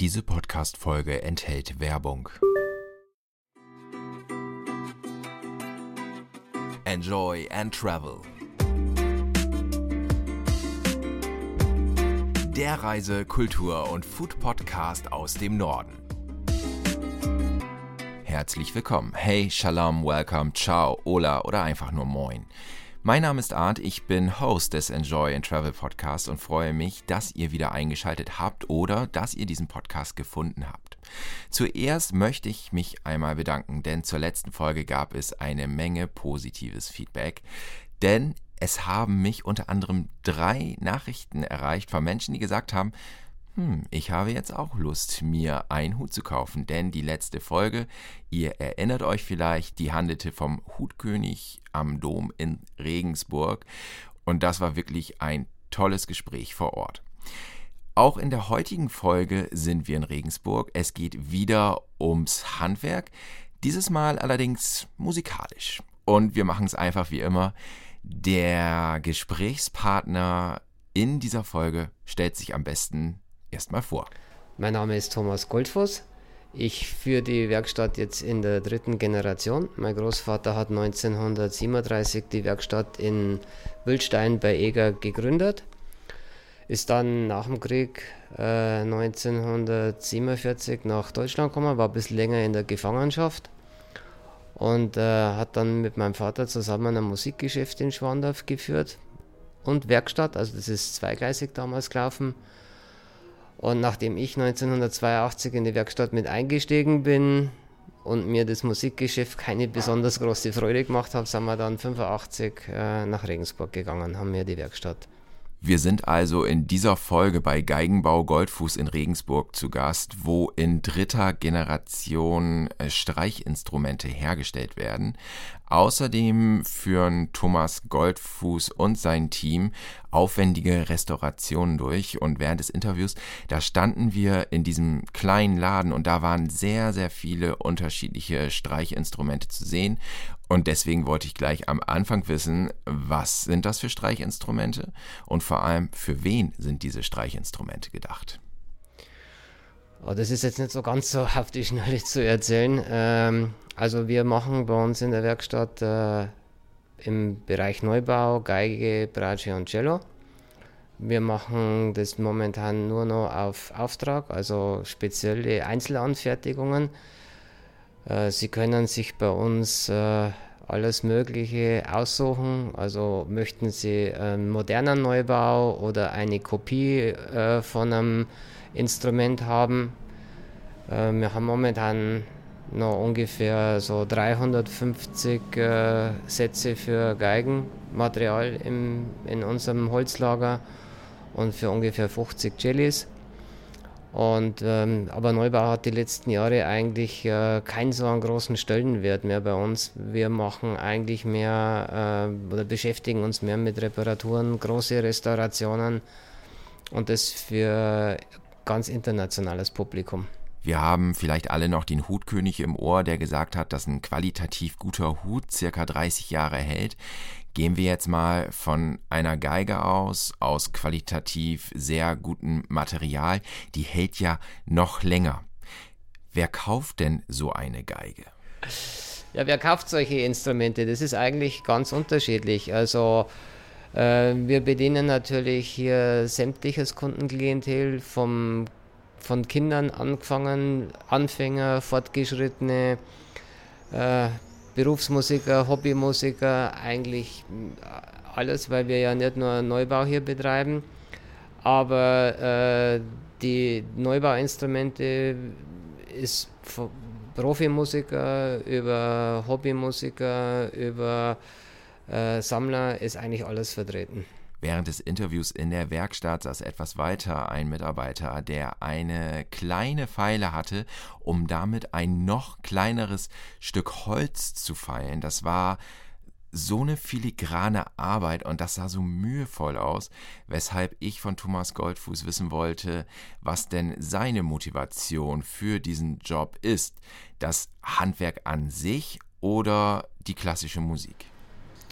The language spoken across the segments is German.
Diese Podcast-Folge enthält Werbung. Enjoy and Travel. Der Reise-, Kultur- und Food-Podcast aus dem Norden. Herzlich willkommen. Hey, Shalom, Welcome, Ciao, Ola oder einfach nur Moin. Mein Name ist Arndt, ich bin Host des Enjoy and Travel Podcast und freue mich, dass ihr wieder eingeschaltet habt oder dass ihr diesen Podcast gefunden habt. Zuerst möchte ich mich einmal bedanken, denn zur letzten Folge gab es eine Menge positives Feedback, denn es haben mich unter anderem drei Nachrichten erreicht von Menschen, die gesagt haben, hm, ich habe jetzt auch Lust, mir einen Hut zu kaufen, denn die letzte Folge, ihr erinnert euch vielleicht, die handelte vom Hutkönig am Dom in Regensburg und das war wirklich ein tolles Gespräch vor Ort. Auch in der heutigen Folge sind wir in Regensburg. Es geht wieder ums Handwerk, dieses Mal allerdings musikalisch. Und wir machen es einfach wie immer. Der Gesprächspartner in dieser Folge stellt sich am besten erstmal vor. Mein Name ist Thomas Goldfuss. Ich führe die Werkstatt jetzt in der dritten Generation. Mein Großvater hat 1937 die Werkstatt in Wildstein bei Eger gegründet. Ist dann nach dem Krieg äh, 1947 nach Deutschland gekommen, war ein bisschen länger in der Gefangenschaft und äh, hat dann mit meinem Vater zusammen ein Musikgeschäft in Schwandorf geführt und Werkstatt, also das ist zweigleisig damals gelaufen. Und nachdem ich 1982 in die Werkstatt mit eingestiegen bin und mir das Musikgeschäft keine besonders große Freude gemacht hat, sind wir dann 85 äh, nach Regensburg gegangen, haben wir die Werkstatt. Wir sind also in dieser Folge bei Geigenbau Goldfuß in Regensburg zu Gast, wo in dritter Generation äh, Streichinstrumente hergestellt werden. Außerdem führen Thomas Goldfuß und sein Team aufwendige Restaurationen durch und während des Interviews, da standen wir in diesem kleinen Laden und da waren sehr, sehr viele unterschiedliche Streichinstrumente zu sehen und deswegen wollte ich gleich am Anfang wissen, was sind das für Streichinstrumente und vor allem für wen sind diese Streichinstrumente gedacht? Oh, das ist jetzt nicht so ganz so auf die Schnelle zu erzählen. Ähm, also wir machen bei uns in der Werkstatt äh, im Bereich Neubau Geige, Bratsche und Cello. Wir machen das momentan nur noch auf Auftrag, also spezielle Einzelanfertigungen. Äh, Sie können sich bei uns äh, alles Mögliche aussuchen. Also möchten Sie einen modernen Neubau oder eine Kopie äh, von einem Instrument haben. Wir haben momentan noch ungefähr so 350 äh, Sätze für Geigenmaterial im, in unserem Holzlager und für ungefähr 50 Jellies. Und, ähm, aber Neubau hat die letzten Jahre eigentlich äh, keinen so einen großen Stellenwert mehr bei uns. Wir machen eigentlich mehr äh, oder beschäftigen uns mehr mit Reparaturen, große Restaurationen und das für ganz internationales Publikum. Wir haben vielleicht alle noch den Hutkönig im Ohr, der gesagt hat, dass ein qualitativ guter Hut circa 30 Jahre hält. Gehen wir jetzt mal von einer Geige aus, aus qualitativ sehr gutem Material, die hält ja noch länger. Wer kauft denn so eine Geige? Ja, wer kauft solche Instrumente? Das ist eigentlich ganz unterschiedlich. Also äh, wir bedienen natürlich hier sämtliches Kundenklientel vom von Kindern angefangen, Anfänger, Fortgeschrittene, äh, Berufsmusiker, Hobbymusiker, eigentlich äh, alles, weil wir ja nicht nur Neubau hier betreiben, aber äh, die Neubauinstrumente ist von Profimusiker über Hobbymusiker über äh, Sammler ist eigentlich alles vertreten. Während des Interviews in der Werkstatt saß etwas weiter ein Mitarbeiter, der eine kleine Pfeile hatte, um damit ein noch kleineres Stück Holz zu feilen. Das war so eine filigrane Arbeit und das sah so mühevoll aus, weshalb ich von Thomas Goldfuß wissen wollte, was denn seine Motivation für diesen Job ist. Das Handwerk an sich oder die klassische Musik?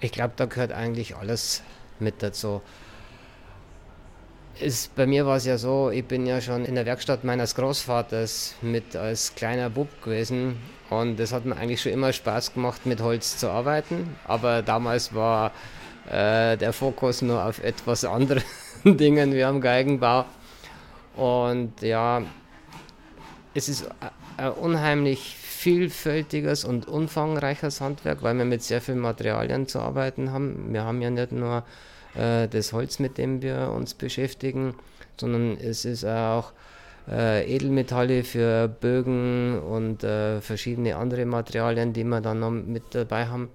Ich glaube, da gehört eigentlich alles mit dazu. ist, bei mir war es ja so, ich bin ja schon in der Werkstatt meines Großvaters mit als kleiner Bub gewesen und das hat mir eigentlich schon immer Spaß gemacht, mit Holz zu arbeiten. Aber damals war äh, der Fokus nur auf etwas anderen Dingen wie am Geigenbau. Und ja, es ist ein unheimlich vielfältiges und umfangreiches Handwerk, weil wir mit sehr vielen Materialien zu arbeiten haben. Wir haben ja nicht nur äh, das Holz, mit dem wir uns beschäftigen, sondern es ist auch äh, Edelmetalle für Bögen und äh, verschiedene andere Materialien, die wir dann noch mit dabei haben.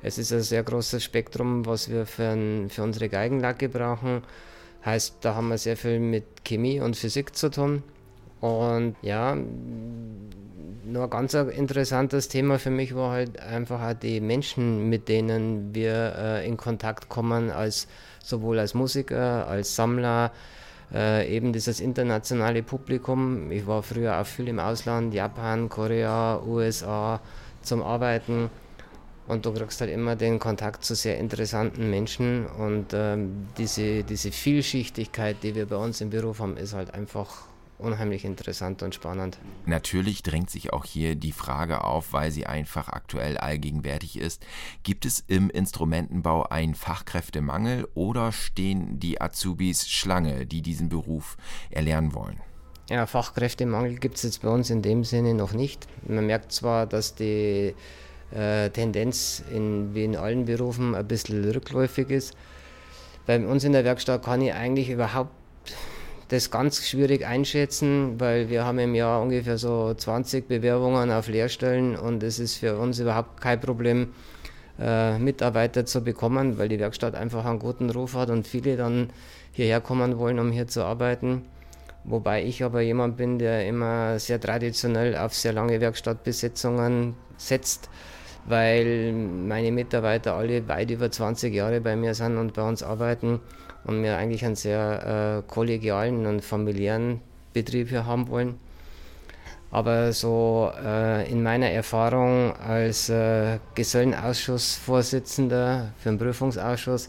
Es ist ein sehr großes Spektrum, was wir für, ein, für unsere Geigenlacke brauchen. Heißt, da haben wir sehr viel mit Chemie und Physik zu tun. Und ja, nur ein ganz interessantes Thema für mich war halt einfach auch die Menschen, mit denen wir äh, in Kontakt kommen, als sowohl als Musiker, als Sammler, äh, eben dieses internationale Publikum. Ich war früher auch viel im Ausland, Japan, Korea, USA zum Arbeiten. Und du kriegst halt immer den Kontakt zu sehr interessanten Menschen. Und ähm, diese, diese Vielschichtigkeit, die wir bei uns im Beruf haben, ist halt einfach unheimlich interessant und spannend. Natürlich drängt sich auch hier die Frage auf, weil sie einfach aktuell allgegenwärtig ist. Gibt es im Instrumentenbau einen Fachkräftemangel oder stehen die Azubis Schlange, die diesen Beruf erlernen wollen? Ja, Fachkräftemangel gibt es jetzt bei uns in dem Sinne noch nicht. Man merkt zwar, dass die äh, Tendenz in, wie in allen Berufen ein bisschen rückläufig ist. Bei uns in der Werkstatt kann ich eigentlich überhaupt das ganz schwierig einschätzen, weil wir haben im Jahr ungefähr so 20 Bewerbungen auf Lehrstellen und es ist für uns überhaupt kein Problem, äh, Mitarbeiter zu bekommen, weil die Werkstatt einfach einen guten Ruf hat und viele dann hierher kommen wollen, um hier zu arbeiten. Wobei ich aber jemand bin, der immer sehr traditionell auf sehr lange Werkstattbesetzungen setzt, weil meine Mitarbeiter alle weit über 20 Jahre bei mir sind und bei uns arbeiten und wir eigentlich einen sehr äh, kollegialen und familiären Betrieb hier haben wollen. Aber so äh, in meiner Erfahrung als äh, Gesellenausschussvorsitzender für den Prüfungsausschuss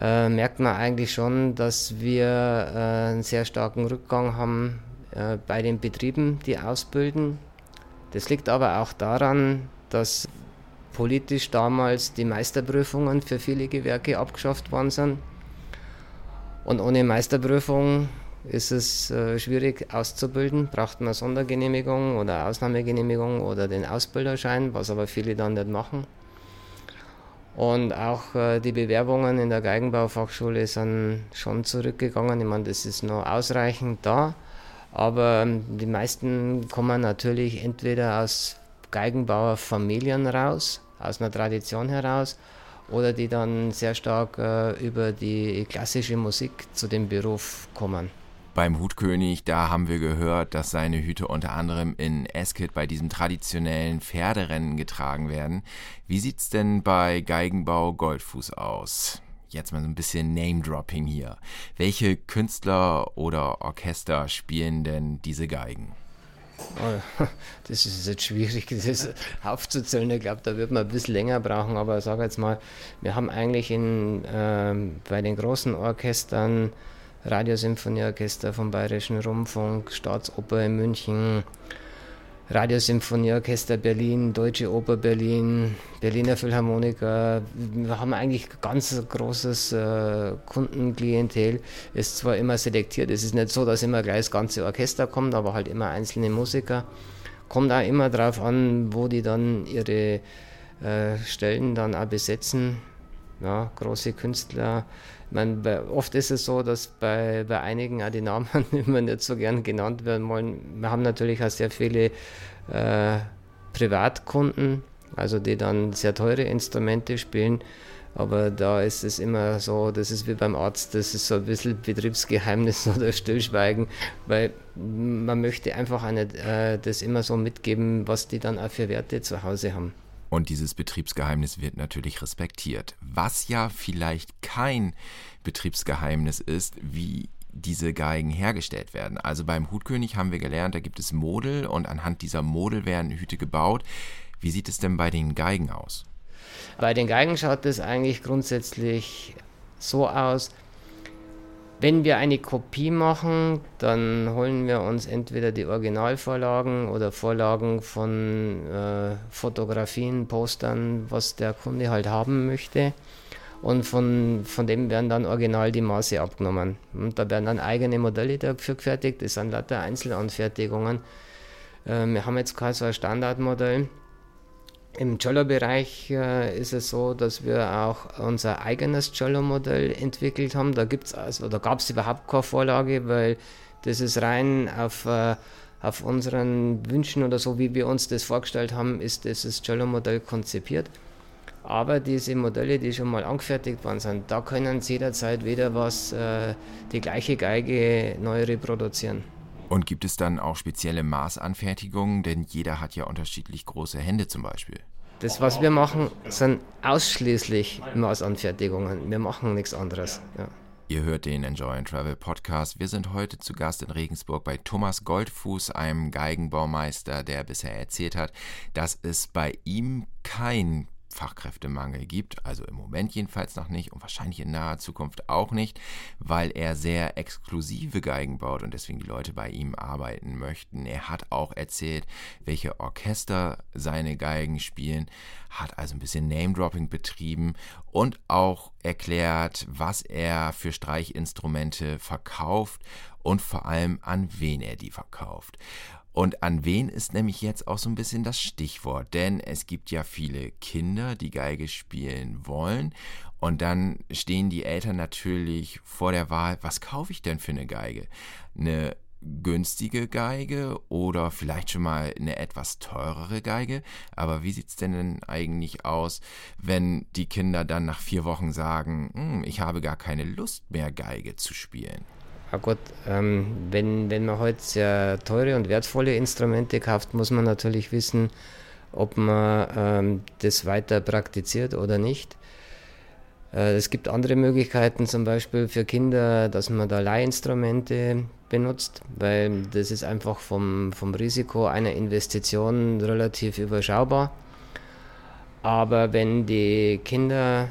äh, merkt man eigentlich schon, dass wir äh, einen sehr starken Rückgang haben äh, bei den Betrieben, die ausbilden. Das liegt aber auch daran, dass politisch damals die Meisterprüfungen für viele Gewerke abgeschafft worden sind. Und ohne Meisterprüfung ist es äh, schwierig auszubilden. Braucht man Sondergenehmigung oder Ausnahmegenehmigung oder den Ausbilderschein, was aber viele dann nicht machen. Und auch äh, die Bewerbungen in der Geigenbaufachschule sind schon zurückgegangen. Ich meine, das ist noch ausreichend da. Aber ähm, die meisten kommen natürlich entweder aus Geigenbauerfamilien raus, aus einer Tradition heraus, oder die dann sehr stark äh, über die klassische Musik zu dem Beruf kommen. Beim Hutkönig, da haben wir gehört, dass seine Hüte unter anderem in Eskid bei diesem traditionellen Pferderennen getragen werden. Wie sieht's denn bei Geigenbau Goldfuß aus? Jetzt mal so ein bisschen Name-Dropping hier. Welche Künstler oder Orchester spielen denn diese Geigen? Oh, das ist jetzt schwierig, das aufzuzählen. Ich glaube, da wird man ein bisschen länger brauchen, aber ich sage jetzt mal, wir haben eigentlich in, ähm, bei den großen Orchestern, Radiosymphonieorchester vom Bayerischen Rundfunk, Staatsoper in München, Radiosymphonieorchester Berlin, Deutsche Oper Berlin, Berliner Philharmoniker. Wir haben eigentlich ganz großes äh, Kundenklientel. Ist zwar immer selektiert, es ist nicht so, dass immer gleich das ganze Orchester kommt, aber halt immer einzelne Musiker. Kommt auch immer darauf an, wo die dann ihre äh, Stellen dann auch besetzen. Ja, große Künstler meine, oft ist es so, dass bei, bei einigen auch die Namen immer nicht so gern genannt werden wollen. Wir haben natürlich auch sehr viele äh, Privatkunden, also die dann sehr teure Instrumente spielen. Aber da ist es immer so, das ist wie beim Arzt, das ist so ein bisschen Betriebsgeheimnis oder Stillschweigen, weil man möchte einfach eine, äh, das immer so mitgeben, was die dann auch für Werte zu Hause haben. Und dieses Betriebsgeheimnis wird natürlich respektiert. Was ja vielleicht kein Betriebsgeheimnis ist, wie diese Geigen hergestellt werden. Also beim Hutkönig haben wir gelernt, da gibt es Model und anhand dieser Model werden Hüte gebaut. Wie sieht es denn bei den Geigen aus? Bei den Geigen schaut es eigentlich grundsätzlich so aus, Wenn wir eine Kopie machen, dann holen wir uns entweder die Originalvorlagen oder Vorlagen von äh, Fotografien, Postern, was der Kunde halt haben möchte. Und von, von dem werden dann original die Maße abgenommen. Und da werden dann eigene Modelle dafür gefertigt. Das sind lauter Einzelanfertigungen. Äh, wir haben jetzt kein so ein Standardmodell im Cello-Bereich äh, ist es so, dass wir auch unser eigenes Cello-Modell entwickelt haben. Da also, da gab es überhaupt keine Vorlage, weil das ist rein auf, äh, auf unseren Wünschen oder so, wie wir uns das vorgestellt haben, ist dieses Cello-Modell konzipiert. Aber diese Modelle, die schon mal angefertigt worden sind, da können Sie jederzeit wieder was, äh, die gleiche Geige neu reproduzieren. Und gibt es dann auch spezielle Maßanfertigungen? Denn jeder hat ja unterschiedlich große Hände zum Beispiel. Das, was wir machen, sind ausschließlich Maßanfertigungen. Wir machen nichts anderes. Ja. Ihr hört den Enjoy and Travel Podcast. Wir sind heute zu Gast in Regensburg bei Thomas Goldfuß, einem Geigenbaumeister, der bisher erzählt hat, dass es bei ihm kein Fachkräftemangel gibt, also im Moment jedenfalls noch nicht und wahrscheinlich in naher Zukunft auch nicht, weil er sehr exklusive Geigen baut und deswegen die Leute bei ihm arbeiten möchten. Er hat auch erzählt, welche Orchester seine Geigen spielen, hat also ein bisschen Name-Dropping betrieben und auch erklärt, was er für Streichinstrumente verkauft und vor allem an wen er die verkauft. Und an wen ist nämlich jetzt auch so ein bisschen das Stichwort, denn es gibt ja viele Kinder, die Geige spielen wollen und dann stehen die Eltern natürlich vor der Wahl, was kaufe ich denn für eine Geige? Eine günstige Geige oder vielleicht schon mal eine etwas teurere Geige. Aber wie sieht es denn eigentlich aus, wenn die Kinder dann nach vier Wochen sagen, hm, ich habe gar keine Lust mehr Geige zu spielen? Ja gut, ähm, wenn, wenn man heute sehr teure und wertvolle Instrumente kauft, muss man natürlich wissen, ob man ähm, das weiter praktiziert oder nicht. Äh, es gibt andere Möglichkeiten, zum Beispiel für Kinder, dass man da Leihinstrumente benutzt, weil das ist einfach vom, vom Risiko einer Investition relativ überschaubar. Aber wenn die Kinder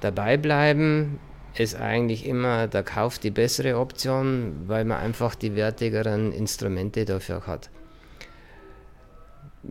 dabei bleiben, ist eigentlich immer der Kauf die bessere Option, weil man einfach die wertigeren Instrumente dafür hat.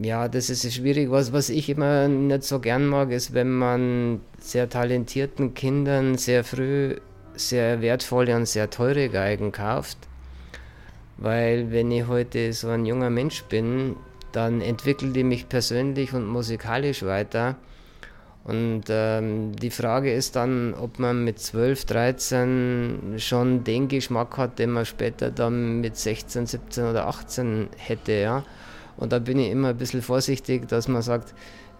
Ja, das ist schwierig. Was, was ich immer nicht so gern mag, ist, wenn man sehr talentierten Kindern sehr früh sehr wertvolle und sehr teure Geigen kauft. Weil wenn ich heute so ein junger Mensch bin, dann entwickle ich mich persönlich und musikalisch weiter und ähm, die Frage ist dann, ob man mit 12, 13 schon den Geschmack hat, den man später dann mit 16, 17 oder 18 hätte. Ja? Und da bin ich immer ein bisschen vorsichtig, dass man sagt,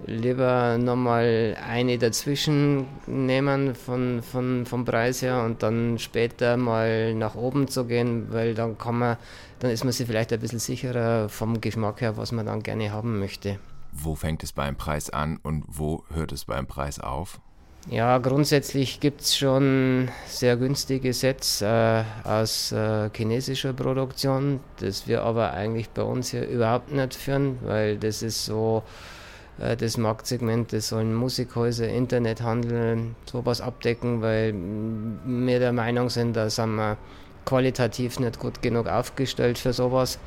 lieber nochmal eine dazwischen nehmen von, von, vom Preis her und dann später mal nach oben zu gehen, weil dann kann man, dann ist man sich vielleicht ein bisschen sicherer vom Geschmack her, was man dann gerne haben möchte. Wo fängt es beim Preis an und wo hört es beim Preis auf? Ja, grundsätzlich gibt es schon sehr günstige Sets äh, aus äh, chinesischer Produktion, das wir aber eigentlich bei uns hier überhaupt nicht führen, weil das ist so äh, das Marktsegment, das sollen Musikhäuser, Internethandel, sowas abdecken, weil wir der Meinung sind, da sind wir qualitativ nicht gut genug aufgestellt für sowas.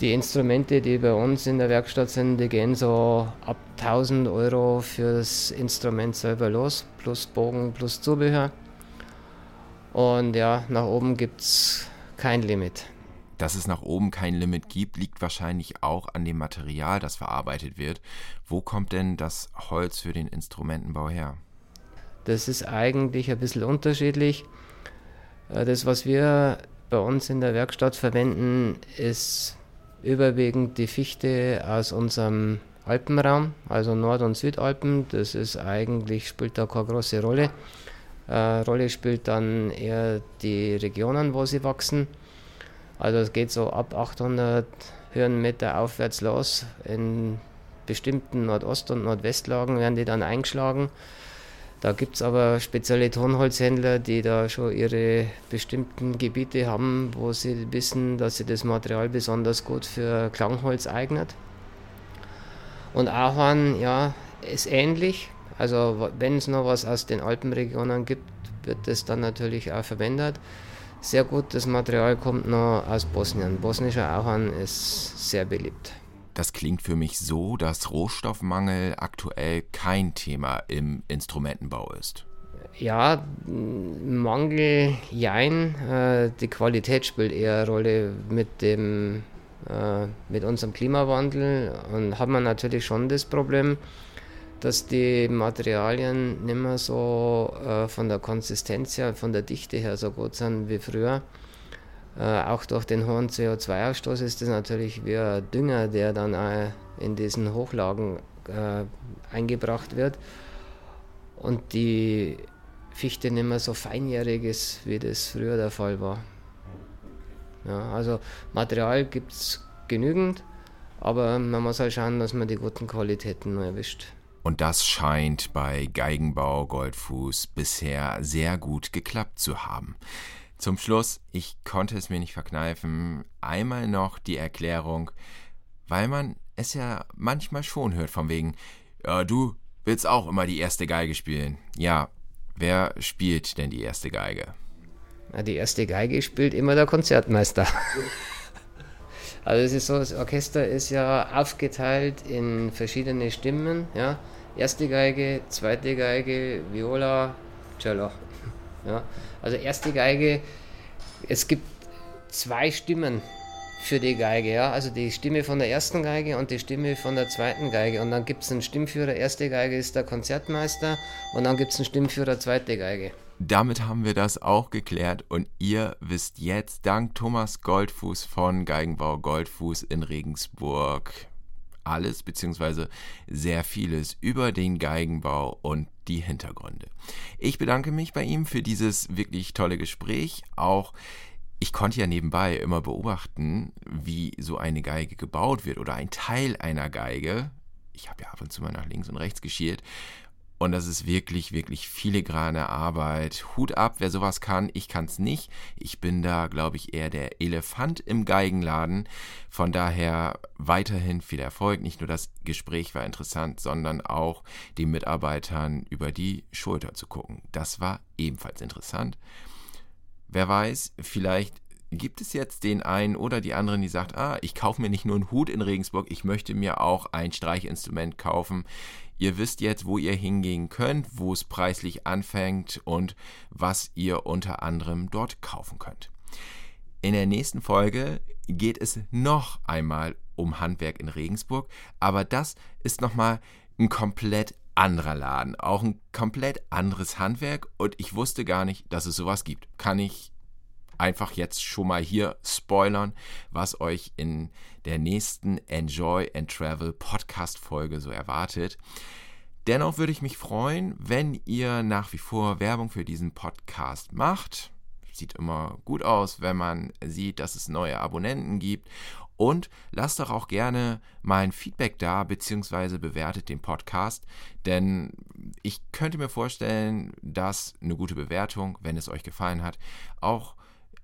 Die Instrumente, die bei uns in der Werkstatt sind, die gehen so ab 1000 Euro fürs Instrument selber los, plus Bogen, plus Zubehör. Und ja, nach oben gibt es kein Limit. Dass es nach oben kein Limit gibt, liegt wahrscheinlich auch an dem Material, das verarbeitet wird. Wo kommt denn das Holz für den Instrumentenbau her? Das ist eigentlich ein bisschen unterschiedlich. Äh, das, was wir bei uns in der Werkstatt verwenden, ist überwiegend die Fichte aus unserem Alpenraum, also Nord- und Südalpen. Das ist eigentlich, spielt da keine große Rolle. Äh, Rolle spielt dann eher die Regionen, wo sie wachsen. Also es geht so ab 800 Höhenmeter aufwärts los. In bestimmten Nordost- und Nordwestlagen werden die dann eingeschlagen. Da gibt es aber spezielle Tonholzhändler, die da schon ihre bestimmten Gebiete haben, wo sie wissen, dass sie das Material besonders gut für Klangholz eignet. Und Ahorn, ja, ist ähnlich. Also wenn es noch was aus den Alpenregionen gibt, wird das dann natürlich auch verwendet. sehr gutes Material kommt noch aus Bosnien. Bosnischer Auhan ist sehr beliebt. Das klingt für mich so, dass Rohstoffmangel aktuell kein Thema im Instrumentenbau ist. Ja, Mangel, jein. Äh, die Qualität spielt eher eine Rolle mit dem äh, mit unserem Klimawandel und hat man natürlich schon das Problem, dass die Materialien nicht mehr so äh, von der Konsistenz her, von der Dichte her so gut sind wie früher. Äh, auch durch den hohen CO2-Ausstoß ist das natürlich wie ein Dünger, der dann auch in diesen Hochlagen äh, eingebracht wird. Und die Fichte nicht mehr so feinjährig ist, wie das früher der Fall war. Ja, also Material gibt es genügend, aber man muss halt schauen, dass man die guten Qualitäten nur erwischt. Und das scheint bei Geigenbau Goldfuß bisher sehr gut geklappt zu haben. Zum Schluss, ich konnte es mir nicht verkneifen, einmal noch die Erklärung, weil man es ja manchmal schon hört, von wegen, ja, du willst auch immer die erste Geige spielen. Ja, wer spielt denn die erste Geige? Die erste Geige spielt immer der Konzertmeister. Also es ist so, das Orchester ist ja aufgeteilt in verschiedene Stimmen. Ja? Erste Geige, zweite Geige, Viola, Cello. Ja? Also erste Geige, es gibt zwei Stimmen für die Geige, ja. Also die Stimme von der ersten Geige und die Stimme von der zweiten Geige. Und dann gibt es einen Stimmführer, erste Geige ist der Konzertmeister und dann gibt es einen Stimmführer, zweite Geige. Damit haben wir das auch geklärt und ihr wisst jetzt dank Thomas Goldfuß von Geigenbau Goldfuß in Regensburg alles bzw. sehr vieles über den Geigenbau und die Hintergründe. Ich bedanke mich bei ihm für dieses wirklich tolle Gespräch. Auch ich konnte ja nebenbei immer beobachten, wie so eine Geige gebaut wird oder ein Teil einer Geige. Ich habe ja ab und zu mal nach links und rechts geschielt. Und das ist wirklich, wirklich filigrane Arbeit. Hut ab, wer sowas kann. Ich kann es nicht. Ich bin da, glaube ich, eher der Elefant im Geigenladen. Von daher weiterhin viel Erfolg. Nicht nur das Gespräch war interessant, sondern auch den Mitarbeitern über die Schulter zu gucken. Das war ebenfalls interessant. Wer weiß, vielleicht gibt es jetzt den einen oder die anderen, die sagt, ah, ich kaufe mir nicht nur einen Hut in Regensburg, ich möchte mir auch ein Streichinstrument kaufen. Ihr wisst jetzt, wo ihr hingehen könnt, wo es preislich anfängt und was ihr unter anderem dort kaufen könnt. In der nächsten Folge geht es noch einmal um Handwerk in Regensburg, aber das ist nochmal ein komplett anderer Laden, auch ein komplett anderes Handwerk und ich wusste gar nicht, dass es sowas gibt. Kann ich einfach jetzt schon mal hier spoilern, was euch in der nächsten Enjoy and Travel Podcast Folge so erwartet. Dennoch würde ich mich freuen, wenn ihr nach wie vor Werbung für diesen Podcast macht. Sieht immer gut aus, wenn man sieht, dass es neue Abonnenten gibt und lasst doch auch gerne mein Feedback da, beziehungsweise bewertet den Podcast, denn ich könnte mir vorstellen, dass eine gute Bewertung, wenn es euch gefallen hat, auch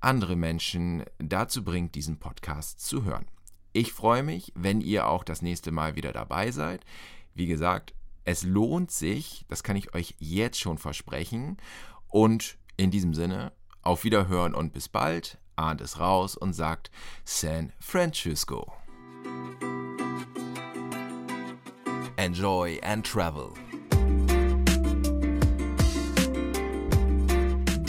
andere Menschen dazu bringt, diesen Podcast zu hören. Ich freue mich, wenn ihr auch das nächste Mal wieder dabei seid. Wie gesagt, es lohnt sich, das kann ich euch jetzt schon versprechen. Und in diesem Sinne, auf Wiederhören und bis bald ahnt es raus und sagt San Francisco. Enjoy and Travel.